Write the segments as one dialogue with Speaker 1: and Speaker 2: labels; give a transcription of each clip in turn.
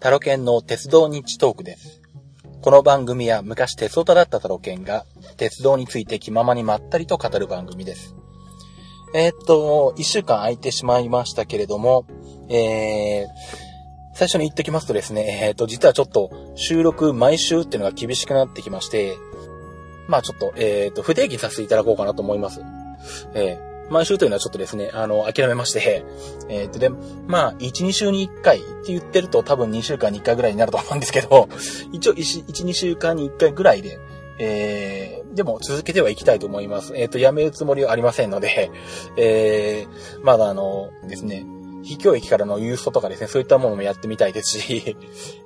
Speaker 1: タロケンの鉄道日トークです。この番組は昔鉄オタだったタロケンが鉄道について気ままにまったりと語る番組です。えーっと、一週間空いてしまいましたけれども、えー、最初に言ってきますとですね、えーっと、実はちょっと収録毎週っていうのが厳しくなってきまして、まあちょっと、えーっと、不定期させていただこうかなと思います。えー毎週というのはちょっとですね、あの、諦めまして、えーっと、で、まあ、1、2週に1回って言ってると多分2週間に1回ぐらいになると思うんですけど、一応1、1 2週間に1回ぐらいで、えー、でも続けてはいきたいと思います。えーっと、やめるつもりはありませんので、えー、まだあの、ですね、非教育からの郵送とかですね、そういったものもやってみたいですし、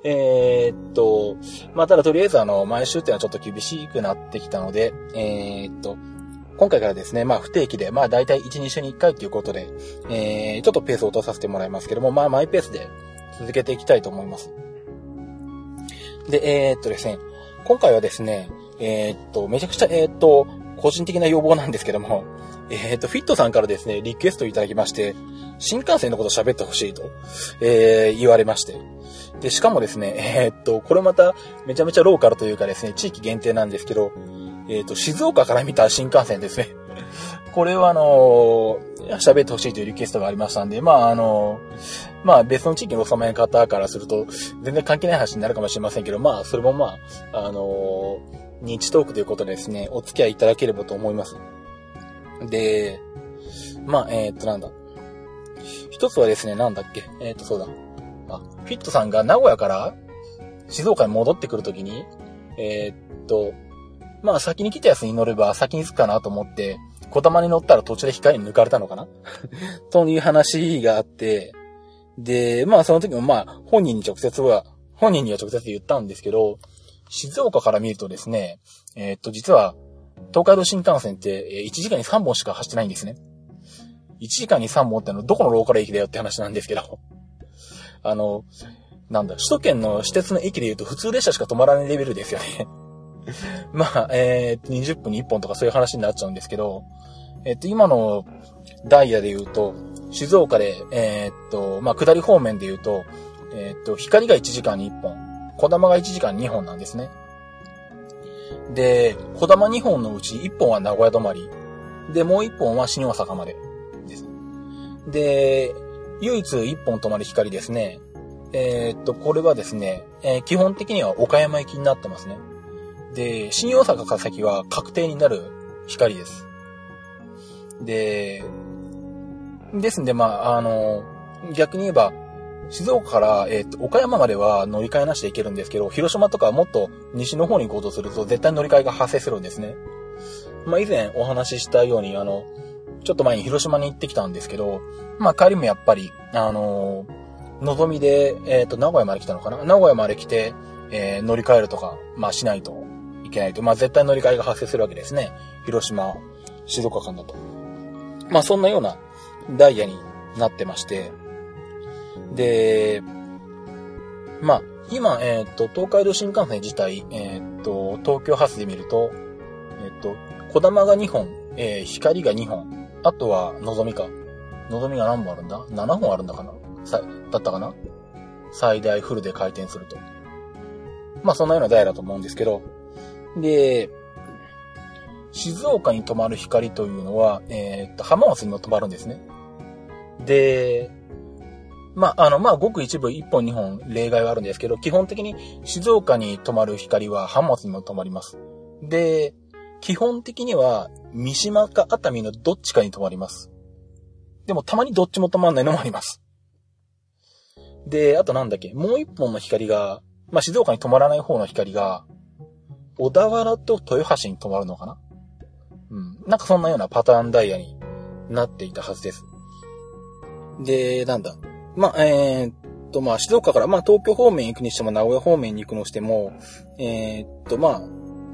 Speaker 1: えっと、まあ、ただとりあえずあの、毎週っていうのはちょっと厳しくなってきたので、えーっと、今回からですね、まあ不定期で、まあ大体1、2週に1回ということで、えー、ちょっとペースを落とさせてもらいますけども、まあマイペースで続けていきたいと思います。で、えー、っとですね、今回はですね、えー、っと、めちゃくちゃ、えー、っと、個人的な要望なんですけども、えー、っと、フィットさんからですね、リクエストいただきまして、新幹線のこと喋ってほしいと、えー、言われまして。で、しかもですね、えー、っと、これまためちゃめちゃローカルというかですね、地域限定なんですけど、えっ、と、静岡から見た新幹線ですね。これはあのー喋ってほしいというリクエストがありましたんで、まああのーまあ別の地域にお住まいの方からすると、全然関係ない話になるかもしれませんけど、まあそれもまあ、あのー日トークということでですね、お付き合いいただければと思います。で、まあ、えっ、と、なんだ。一つはですね、なんだっけ、えっ、と、そうだ。あ、フィットさんが名古屋から静岡に戻ってくるときに、えっと、まあ先に来たやつに乗れば先に着くかなと思って、小玉に乗ったら途中で光に抜かれたのかな？という話があって、で、まあその時もまあ本人に直接は、本人には直接言ったんですけど、静岡から見るとですね、えーっと実は東海道新幹線って1時間に3本しか走ってないんですね。1時間に3本ってのはどこのローカル駅だよって話なんですけど、あの、なんだ、首都圏の私鉄の駅で言うと普通列車しか止まらないレベルですよね。まあ、えー、20分に1本とかそういう話になっちゃうんですけど、えっと、今のダイヤで言うと、静岡で、えーっと、まあ、下り方面で言うと、えーっと、光が1時間に1本、小玉が1時間に2本なんですね。で、小玉2本のうち1本は名古屋止まり。で、もう1本は新大阪までです。で、唯一1本止まる光ですね。えーっと、これはですね、え基本的には岡山行きになってますね。で、新大阪から先は確定になる光です。で、ですんで、まあ、あの、逆に言えば、静岡から、えっ、と、岡山までは乗り換えなしで行けるんですけど、広島とかもっと西の方に行こうとすると絶対乗り換えが発生するんですね。まあ、以前お話ししたように、あの、ちょっと前に広島に行ってきたんですけど、まあ、帰りもやっぱり、あの、のぞみで、えっ、と、名古屋まで来たのかな？名古屋まで来て、え乗り換えるとか、まあ、しないとけないと。まあ、絶対乗り換えが発生するわけですね。広島、静岡間だと。まあ、そんなようなダイヤになってまして。で、まあ、今、えっ、と、東海道新幹線自体、えっ、と、東京発で見ると、えっ、と、小玉が2本、えー光が2本、あとは、のぞみか。のぞみが何本あるんだ ?7 本あるんだかな？さ、だったかな？最大フルで回転すると。まあ、そんなようなダイヤだと思うんですけど、で、静岡に止まる光というのは、えーっと、浜松にも止まるんですね。で、まあ、あの、まあ、ごく一部1本2本例外はあるんですけど、基本的に静岡に止まる光は浜松にも止まります。で、基本的には三島か熱海のどっちかに止まります。でもたまにどっちも止まんないのもあります。で、あとなんだっけ、もう一本の光が、まあ、静岡に止まらない方の光が、小田原と豊橋に止まるのかな？うん。なんかそんなようなパターンダイヤになっていたはずです。で、なんだ？まあ、えーっと、まあ、静岡から、まあ、東京方面行くにしても、名古屋方面に行くのしても、えーっと、まあ、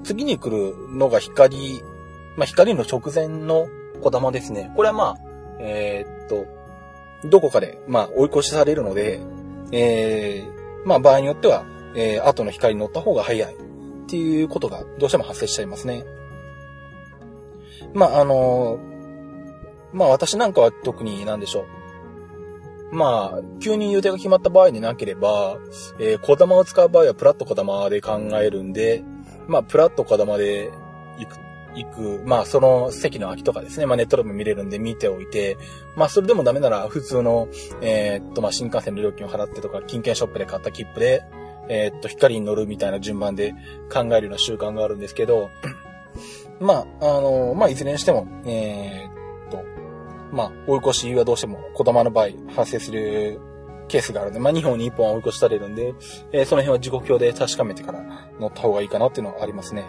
Speaker 1: 次に来るのが光、まあ、光の直前の小玉ですね。これはまあ、えーっと、どこかで、まあ、追い越しされるので、えー、まあ、場合によっては、えー、後の光に乗った方が早いっていうことがどうしても発生しちゃいますね。まあ、あのまあ、私なんかは特になんでしょう。まあ、急に予定が決まった場合でなければ、えー、小玉を使う場合はプラット小玉で考えるんで、まあ、プラット小玉で行く、行く、まあ、その席の空きとかですね、まあ、ネットでも見れるんで見ておいて、まあ、それでもダメなら、普通の、えー、っと、まあ、新幹線の料金を払ってとか、金券ショップで買った切符で、えー、っと、光に乗るみたいな順番で考えるような習慣があるんですけど、まあ、あの、まあ、いずれにしても、えー、っと、まあ、追い越しはどうしても、子供の場合、発生するケースがあるんで、まあ、2本に1本は追い越しされるんで、えー、その辺は時刻表で確かめてから乗った方がいいかなっていうのはありますね。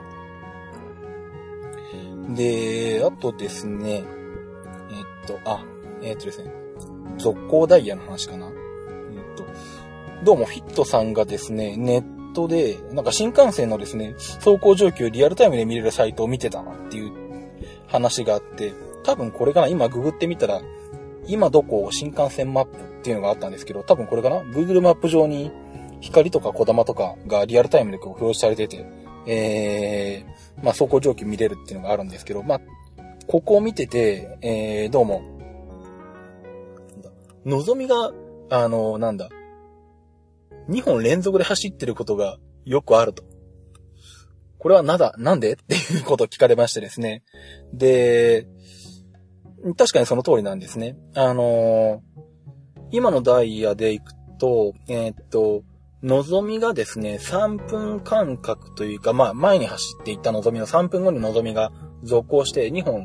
Speaker 1: で、あとですね、えー、っと、あ、えー、っとですね、続行ダイヤの話かな。えー、っと、どうもフィットさんがですね、ネットで、なんか新幹線のですね、走行状況をリアルタイムで見れるサイトを見てたなっていう話があって、多分これかな今ググってみたら、今どこ新幹線マップっていうのがあったんですけど、多分これかな ?Google マップ上に光とか小玉とかがリアルタイムでこう表示されてて、えー、まあ走行状況見れるっていうのがあるんですけど、まあ、ここを見てて、えー、どうも、のぞみが、あの、なんだ、2本連続で走ってることがよくあると。これはなだ、なんで？っていうことを聞かれましてですね。で、確かにその通りなんですね。あのー、今のダイヤで行くと、えー、っと、のぞみがですね、3分間隔というか、まあ、前に走っていったのぞみの3分後にのぞみが続行して2本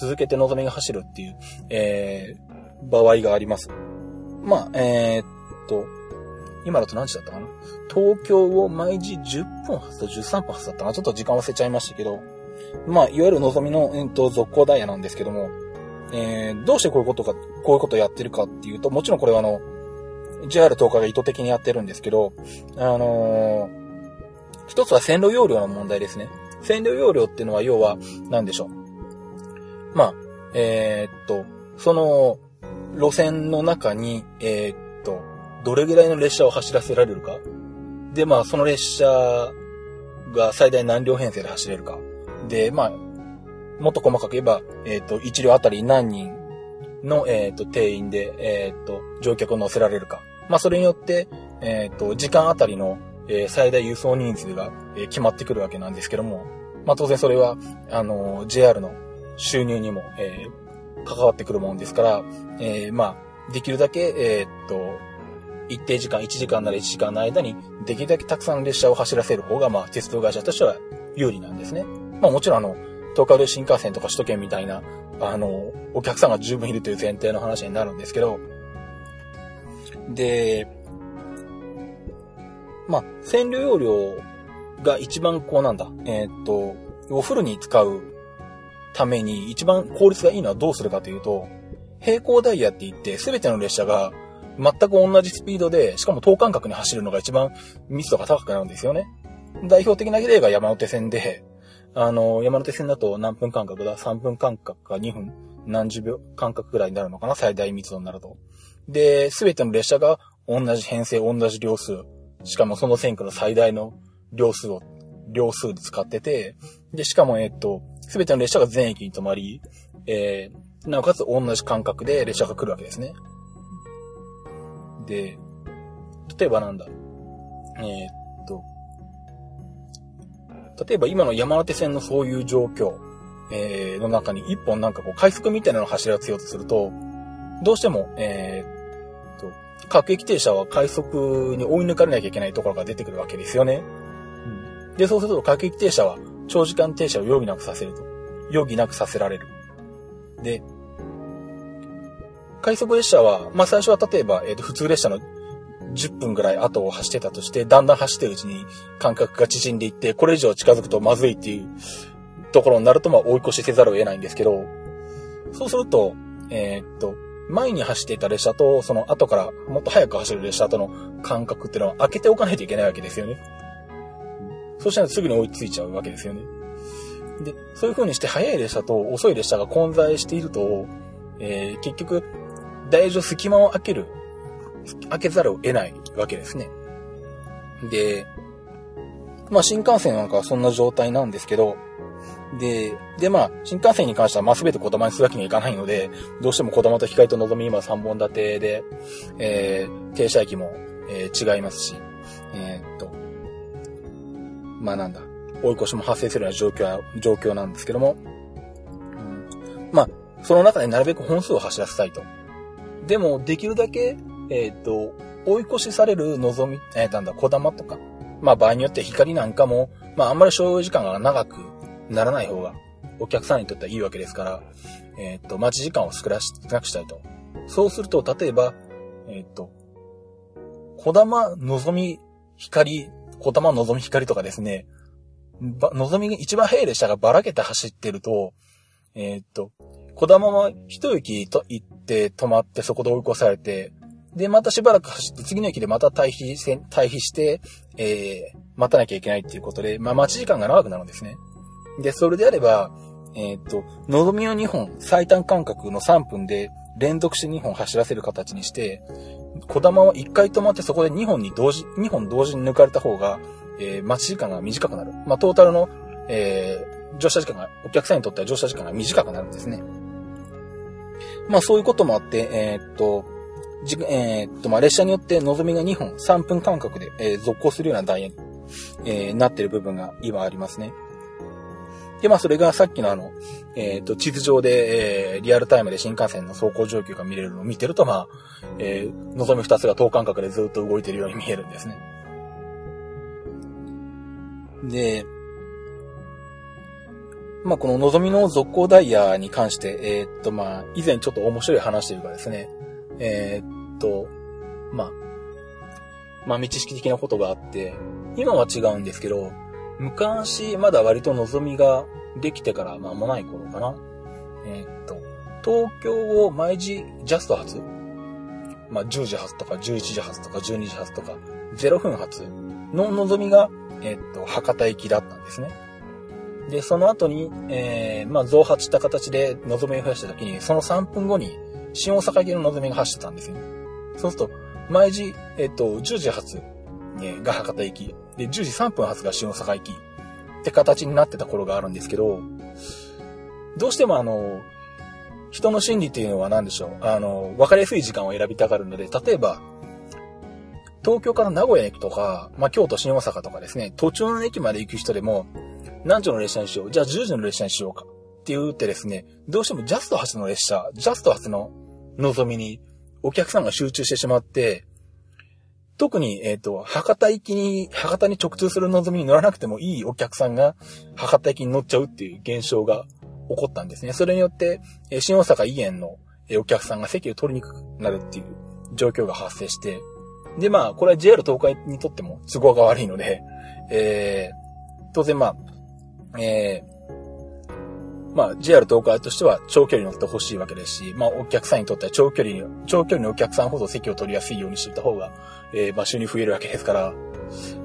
Speaker 1: 続けてのぞみが走るっていう、えー、場合があります。まあ、えー、っと、今だと何時だったかな？東京を毎時10分発と13分発だったかな？ちょっと時間忘れちゃいましたけど、まあ、いわゆるのぞみの、えっと、続行ダイヤなんですけども、えー、どうしてこういうことか、こういうことをやってるかっていうと、もちろんこれはあの、JR 東海が意図的にやってるんですけど、あのー、一つは線路容量の問題ですね。線路容量っていうのは要は、何でしょう。まあ、えー、っと、その、路線の中に、えー、どれぐらいの列車を走らせられるか？で、まあ、その列車が最大何両編成で走れるか？で、まあ、もっと細かく言えば、えっ、と、1両あたり何人の、えっ、と、定員で、えっ、と、乗客を乗せられるか？まあ、それによって、えっ、と、時間あたりの、え最大輸送人数が、え決まってくるわけなんですけども、まあ、当然それは、あの、JR の収入にも、え関わってくるもんですから、えまあ、できるだけ、えっと、一定時間、1時間なら1時間の間に、できるだけたくさん列車を走らせる方が、まあ、鉄道会社としては有利なんですね。まあ、もちろん、あの、東海道新幹線とか首都圏みたいな、あの、お客さんが十分いるという前提の話になるんですけど、で、まあ、線量容量が一番こうなんだ、えー、っと、お風呂に使うために一番効率がいいのはどうするかというと、平行ダイヤって言って全ての列車が全く同じスピードで、しかも等間隔に走るのが一番密度が高くなるんですよね。代表的な例が山手線で、あの、山手線だと何分間隔だ ?3 分間隔か2分何十秒間隔くらいになるのかな？最大密度になると。で、すべての列車が同じ編成、同じ両数。しかもその線区の最大の両数を、両数で使ってて、で、しかも、えっと、すべての列車が全駅に止まり、えー、なおかつ同じ間隔で列車が来るわけですね。で、例えばなんだ、えー、っと、例えば今の山手線のそういう状況、えー、の中に一本なんかこう快速みたいなのを走らせようとすると、どうしても、えー、っと、各駅停車は快速に追い抜かれなきゃいけないところが出てくるわけですよね。うん、で、そうすると各駅停車は長時間停車を余儀なくさせると。余儀なくさせられる。で、快速列車は、まあ、最初は例えば、えっ、ー、と、普通列車の10分ぐらい後を走ってたとして、だんだん走ってるうちに間隔が縮んでいって、これ以上近づくとまずいっていうところになると、まあ、追い越しせざるを得ないんですけど、そうすると、えー、っと、前に走っていた列車と、その後からもっと速く走る列車との間隔っていうのは開けておかないといけないわけですよね。そうしないとすぐに追いついちゃうわけですよね。で、そういう風にして速い列車と遅い列車が混在していると、えー、結局、大上隙間を開ける、開けざるを得ないわけですね。で、まあ新幹線なんかはそんな状態なんですけど、で、で、まあ、新幹線に関しては、まあ、すべて小玉にするわけにはいかないので、どうしても小玉と光と望み今3本立てで、えー、停車駅も、えー、違いますし、えー、っと、まあなんだ、追い越しも発生するような状況、状況なんですけども、うん、まあ、その中でなるべく本数を走らせたいと。でも、できるだけ、えっ、と、追い越しされる望み、えー、なんだ、小玉とか、まあ場合によって光なんかも、まああんまり所要時間が長くならない方が、お客さんにとってはいいわけですから、えっ、と、待ち時間を少なくしたいと。そうすると、例えば、えっ、と、小玉のぞみ光、小玉のぞみ光とかですね、ば、のぞみが一番速い列車がばらけて走ってると、えー、っと、小玉は一駅と行ってて止まってそこで追い越されて、で、またしばらく走って次の駅でまた退避せ、退避して、えー、待たなきゃいけないっていうことで、まあ待ち時間が長くなるんですね。で、それであれば、えー、っと、のぞみを2本、最短間隔の3分で連続して2本走らせる形にして、小玉は1回止まってそこで2本に同時、2本同時に抜かれた方が、えー、待ち時間が短くなる。まあ、トータルの、えー、乗車時間が、お客さんにとっては乗車時間が短くなるんですね。まあ、そういうこともあって、えー、っと、じ、えー、っと、まあ、列車によって望みが2本、3分間隔で、えー、続行するようなダイヤに、えー、なってる部分が今ありますね。で、まあ、それがさっきのあの、えっ、と、地図上で、え、リアルタイムで新幹線の走行状況が見れるのを見てると、まあ、え、望み二つが等間隔でずっと動いてるように見えるんですね。で、まあ、この望みの続行ダイヤに関して、えー、っと、まあ、以前ちょっと面白い話というかですね、えー、っと、まあ、まあ、知識的なことがあって、今は違うんですけど、昔、まだ割と望みができてから間もない頃かな。えー、っと、東京を毎時ジャスト発？まあ、10時発とか11時発とか12時発とか0分発の望みがえっと、博多行きだったんですね。で、その後に、えー、まあ、増発した形で望みを増やした時に、その3分後に、新大阪行きの望みが走ってたんですよ。そうすると、毎時、えっと、10時発、ね、が博多行き、で、10時3分発が新大阪行き、って形になってた頃があるんですけど、どうしてもあの、人の心理っていうのは何でしょう。あの、分かりやすい時間を選びたがるので、例えば、東京から名古屋駅とか、まあ、京都、新大阪とかですね、途中の駅まで行く人でも、何時の列車にしよう。じゃあ10時の列車にしようか。って言ってですね、どうしてもジャスト発の列車、ジャスト発の望みにお客さんが集中してしまって、特に、えっ、ー、と、博多行きに、博多に直通する望みに乗らなくてもいいお客さんが博多行きに乗っちゃうっていう現象が起こったんですね。それによって、え新大阪以園のお客さんが席を取りにくくなるっていう状況が発生して、で、まあ、これは JR 東海にとっても都合が悪いので、えー、当然まあ、えー、まあ、JR 東海としては長距離乗ってほしいわけですし、まあ、お客さんにとっては長距離、長距離のお客さんほど席を取りやすいようにしていた方が、えー、場所に増えるわけですから。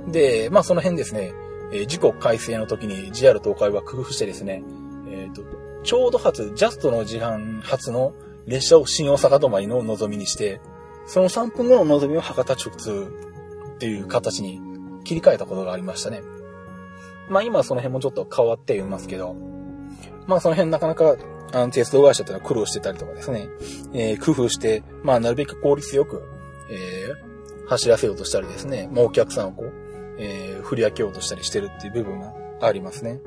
Speaker 1: で、まあ、その辺ですね、えー、時刻改正の時に JR 東海は工夫してですね、えっ、ー、と、ちょうど発、ジャストの時間発の列車を新大阪止まりの望みにして、その3分後の望みを博多直通っていう形に切り替えたことがありましたね。まあ今その辺もちょっと変わっていますけど、まあその辺なかなか、あの、鉄道会社ってのは苦労してたりとかですね、えー、工夫して、まあなるべく効率よく、えー、走らせようとしたりですね、まあお客さんをこう、えー、振り分けようとしたりしてるっていう部分がありますね。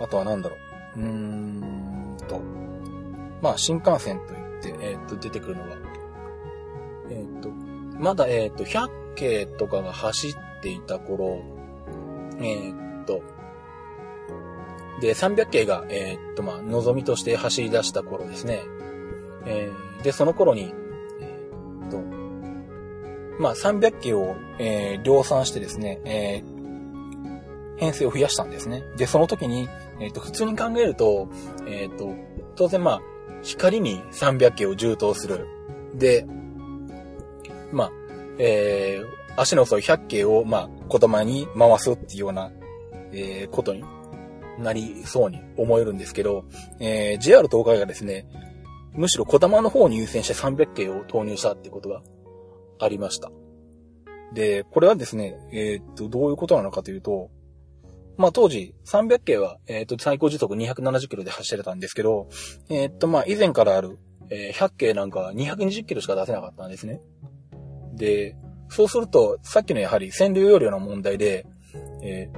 Speaker 1: あとは何だろう。うーんと、まあ新幹線という、えっ、と、出てくるのが、えっ、と、まだ、えっ、と、100系とかが走っていた頃、えっ、と、で、300系が、えっ、と、まあ、望みとして走り出した頃ですね。え、で、その頃に、えっ、と、まあ、300系を、え、量産してですね、え、編成を増やしたんですね。で、その時に、えっ、と、普通に考えると、えっ、と、当然まあ、光に300系を充当する。で、まあ、えー、足の遅い100系を、まあ、言霊に回すっていうような、えー、ことになりそうに思えるんですけど、えー、JR 東海がですね、むしろ小玉の方に優先して300系を投入したってことがありました。で、これはですね、えー、っと、どういうことなのかというと、まあ当時300系は、えっ、と、最高時速270キロで走れたんですけど、えっ、と、まあ以前からある、えー、100系なんかは220キロしか出せなかったんですね。で、そうすると、さっきのやはり線量容量の問題で、え、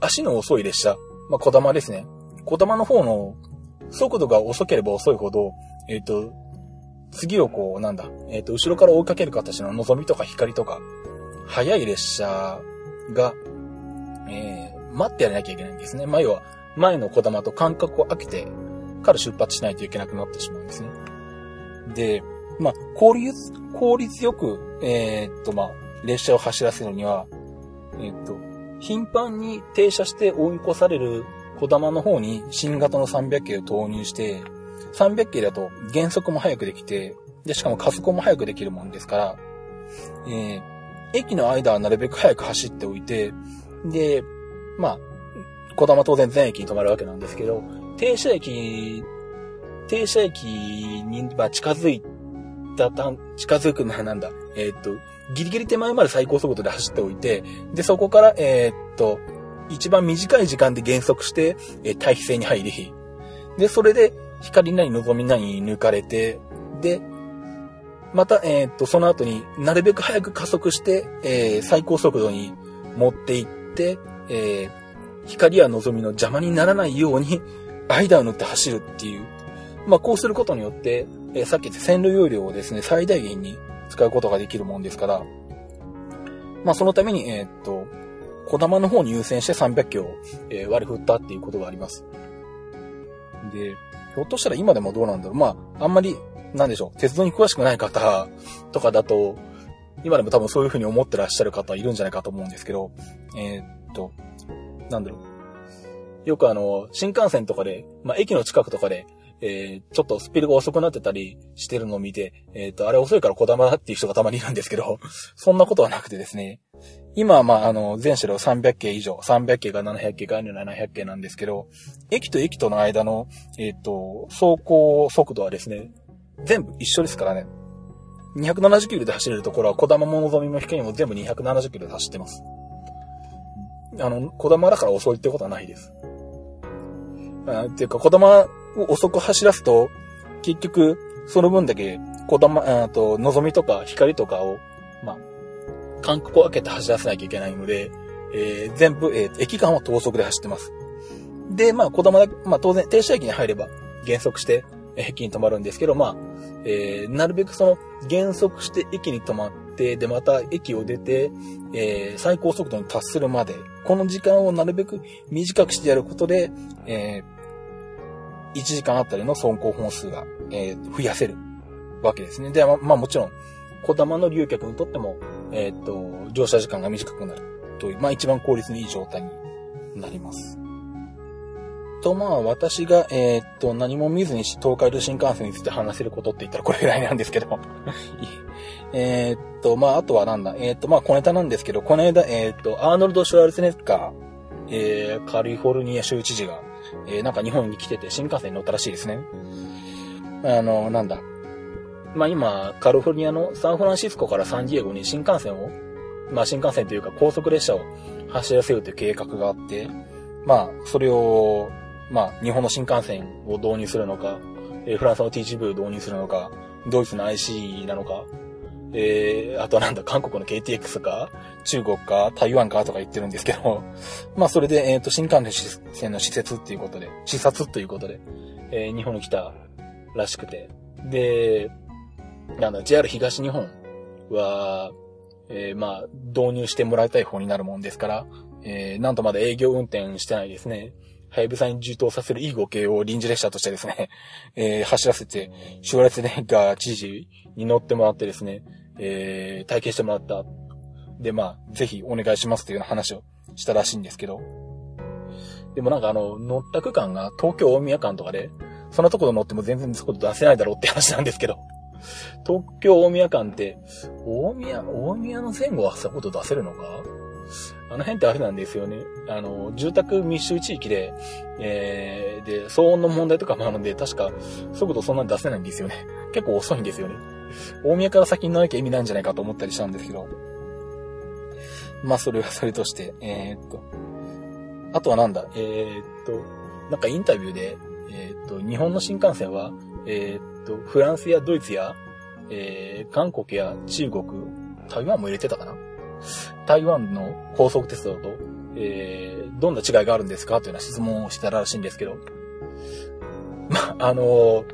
Speaker 1: 足の遅い列車、まあ、小玉ですね。小玉の方の速度が遅ければ遅いほど、えっ、と、次をこう、なんだ、えっ、と、後ろから追いかける形の望みとか光とか、速い列車が、えー、待ってやらなきゃいけないんですね。前は、前の小玉と間隔を空けてから出発しないといけなくなってしまうんですね。で、まあ、効率、効率よく、えー、っと、まあ、列車を走らせるには、えー、っと、頻繁に停車して追い越される小玉の方に新型の300系を投入して、300系だと減速も早くできて、で、しかも加速も早くできるもんですから、えー、駅の間はなるべく早く走っておいて、で、まあ、小玉当然全駅に止まるわけなんですけど、停車駅、停車駅に、まあ、近づいたた、近づく、まあ、なんだ、えー、っと、ギリギリ手前まで最高速度で走っておいて、で、そこから、えー、っと、一番短い時間で減速して、えー、対比性に入り、で、それで、光なり望みなり抜かれて、で、また、え、っと、その後になるべく早く加速して、え、最高速度に持っていって、えー、光や望みの邪魔にならないように、間を塗って走るっていう。まあ、こうすることによって、えー、さっき言った線路容量をですね、最大限に使うことができるもんですから、まあ、そのために、えー、っと、小玉の方に優先して300キロを、えー、割り振ったっていうことがあります。で、ひょっとしたら今でもどうなんだろう。まあ、あんまりなんでしょう、鉄道に詳しくない方とかだと、今でも多分そういう風に思ってらっしゃる方いるんじゃないかと思うんですけど、えー、っと、なんだろう。よくあの、新幹線とかで、まあ、駅の近くとかで、えー、ちょっとスピードが遅くなってたりしてるのを見て、えー、っと、あれ遅いから小玉だっていう人がたまにいるんですけど、そんなことはなくてですね、今はまあ、あの、全車両300系以上、300系が700系が700系なんですけど、駅と駅との間の、えっ、と、走行速度はですね、全部一緒ですからね。270キロで走れるところは、小玉も望みも光も全部270キロで走ってます。あの、小玉だから遅いってことはないです。あっていうか、小玉を遅く走らすと、結局、その分だけ、小玉、あと、望みとか光とかを、まあ、間隔を開けて走らせなきゃいけないので、えー、全部、えー、駅間は等速で走ってます。で、まあ、小玉だけまあ、当然、停車駅に入れば、減速して、駅に止まるんですけど、まあ、えー、なるべくその、減速して駅に止まって、で、また駅を出て、えー、最高速度に達するまで、この時間をなるべく短くしてやることで、えー、1時間あたりの走行本数が、えー、増やせるわけですね。で、ままあもちろん、小玉の利用客にとっても、えー、っと、乗車時間が短くなるという、まあ一番効率のいい状態になります。と、まあ、私が、えー、っと、何も見ずに東海道新幹線について話せることって言ったらこれぐらいなんですけど。えっと、まあ、あとはなんだ、えー、っと、まあ、小ネタなんですけど、この間、えー、っと、アーノルド・シュワルツネッカー、えー、カリフォルニア州知事が、え、なんか日本に来てて新幹線に乗ったらしいですね。あの、なんだ？まあ、今、カリフォルニアのサンフランシスコからサンディエゴに新幹線を、まあ、新幹線というか高速列車を走らせるという計画があって、まあ、それを、まあ、日本の新幹線を導入するのか、えー、フランスの TGV を導入するのか、ドイツの IC なのか、えー、あとはなんだ、韓国の KTX か、中国か、台湾かとか言ってるんですけど、まあそれで、えっ、ー、と、新幹線の施設っていうことで、視察ということで、えー、日本に来たらしくて、で、なんだ、JR 東日本は、えー、まあ、導入してもらいたい方になるもんですから、えー、なんとまだ営業運転してないですね。はやぶさに充当させるいい5系を臨時列車としてですね、えー、走らせて、シュワレツネッガー知事に乗ってもらってですね、えー、体験してもらった。で、まあ、ぜひお願いしますというような話をしたらしいんですけど、でもなんかあの、乗った区間が東京大宮間とかで、そんなところ乗っても全然速度出せないだろうって話なんですけど、東京大宮間って、大宮、大宮の前後は速度出せるのか？あの辺ってあれなんですよね。あの、住宅密集地域で、えー、で、騒音の問題とかもあるので、確か、速度そんなに出せないんですよね。結構遅いんですよね。大宮から先に乗らなきゃ意味ないんじゃないかと思ったりしたんですけど。まあ、それはそれとして、えー、っと。あとはなんだ、えー、っと、なんかインタビューで、えー、っと、日本の新幹線は、えー、っと、フランスやドイツや、えー、韓国や中国、台湾も入れてたかな？台湾の高速鉄道と、えー、どんな違いがあるんですか？というような質問をしてたらしいんですけど、ま、あのー、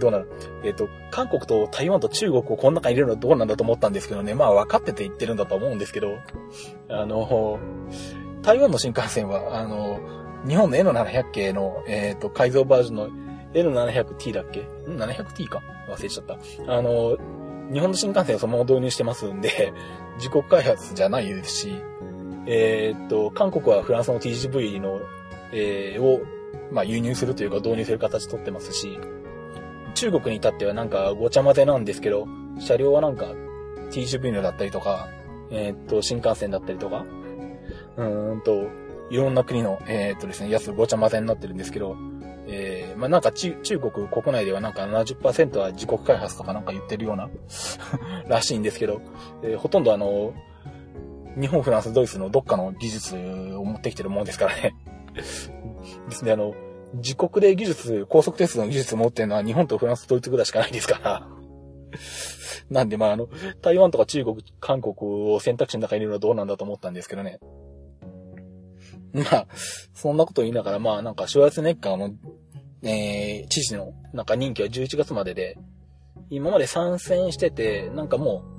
Speaker 1: どうなる？えっ、ー、と、韓国と台湾と中国をこの中に入れるのはどうなんだと思ったんですけどね、まあ分かってて言ってるんだと思うんですけど、あのー、台湾の新幹線は、あの日本の N700 系の、えっ、と、改造バージョンの N700T だっけ？ん ?700T か？忘れちゃった。あの日本の新幹線をそのまま導入してますんで、自国開発じゃないですし、えっと、韓国はフランスの TGV の、えー、をまあ、輸入するというか導入する形取ってますし、中国に至ってはなんかごちゃ混ぜなんですけど、車両はなんか TGV のだったりとか、えー、っと、新幹線だったりとか、うーんと、いろんな国の、えー、っとですね、やつごちゃ混ぜになってるんですけど、えー、まあ、なんか中国国内ではなんか70%は自国開発とかなんか言ってるような らしいんですけど、えー、ほとんどあの、日本、フランス、ドイツのどっかの技術を持ってきてるもんですからね ですね、あの、自国で技術、高速鉄道の技術を持ってるのは日本とフランス、ドイツぐらいしかないですから。なんで、まあ、あの、台湾とか中国、韓国を選択肢の中に入れるのはどうなんだと思ったんですけどね。まあ、そんなこと言いながら、まあ、なんか、シュワルツネッカーの、えー、知事の、なんか任期は11月までで、今まで参戦してて、なんかもう、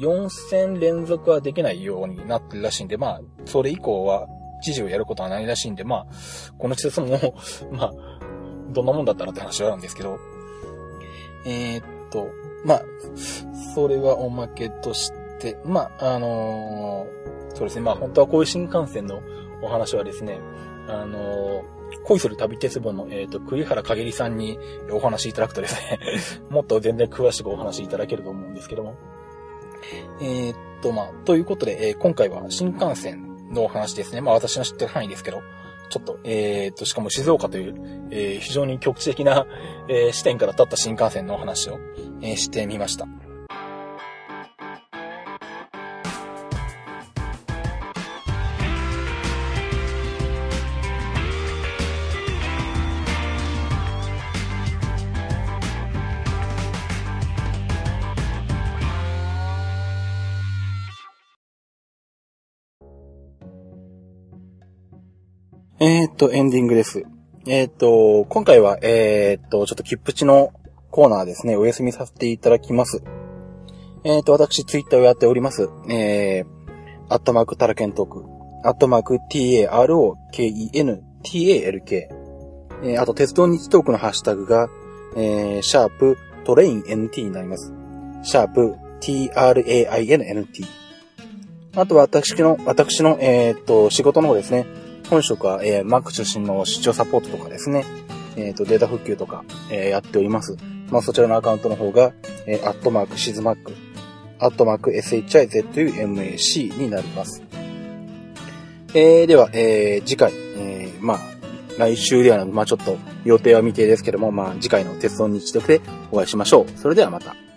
Speaker 1: 4戦連続はできないようになってるらしいんで、まあ、それ以降は知事をやることはないらしいんで、まあ、この施設も まあ、どんなもんだったらって話はあるんですけど、えー、っと、まあ、それはおまけとして、まあ、あのー、そうですね、まあ本当はこういう新幹線のお話はですね、あの、恋する旅鉄本の、えっ、と、栗原かげりさんにお話いただくとですね もっと全然詳しくお話いただけると思うんですけども。えっと、まあ、ということで、えー、今回は新幹線のお話ですね。まあ私の知ってる範囲ですけど、ちょっと、えー、っと、しかも静岡という、え、非常に局地的な、え、視点から立った新幹線のお話を、え、してみました。と、エンディングです。えー、っと、今回は、えー、っと、ちょっとキップチのコーナーですね、お休みさせていただきます。えっと、私、ツイッターをやっております。えー、アットマークタロケントーク、アットマーク t-a-r-o-k-e-n-t-a-l-k、えー、あと、鉄道ニッチとーくのハッシュタグが、えー、シャープ train NT になります。シャープ t-r-a-i-n-n-t。あと私の、私の、え、っと、仕事の方ですね。本職は、えー、Mac 中心の出張サポートとかですね、えっ、ー、と、データ復旧とか、えー、やっております。まあ、そちらのアカウントの方が、えー、アットマークシズマック、アットマーク shizumac になります。えー、では、えー、次回、えー、まあ、来週ではなく、まあちょっと予定は未定ですけども、まあ次回の鉄道日読でお会いしましょう。それではまた。